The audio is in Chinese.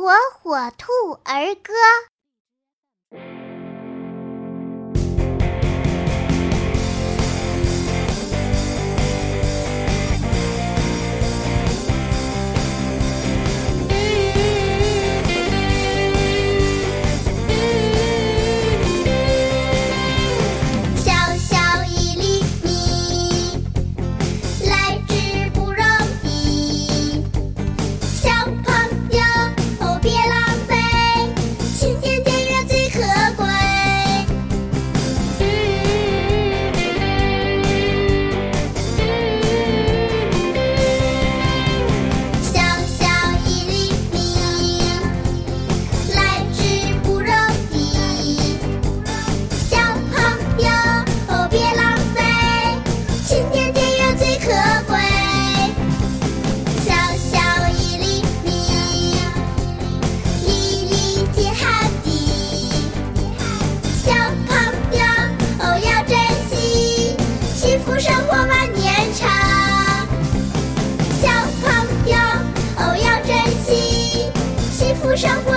火火兔儿歌。生活万年长，小朋友哦，要珍惜幸福生活。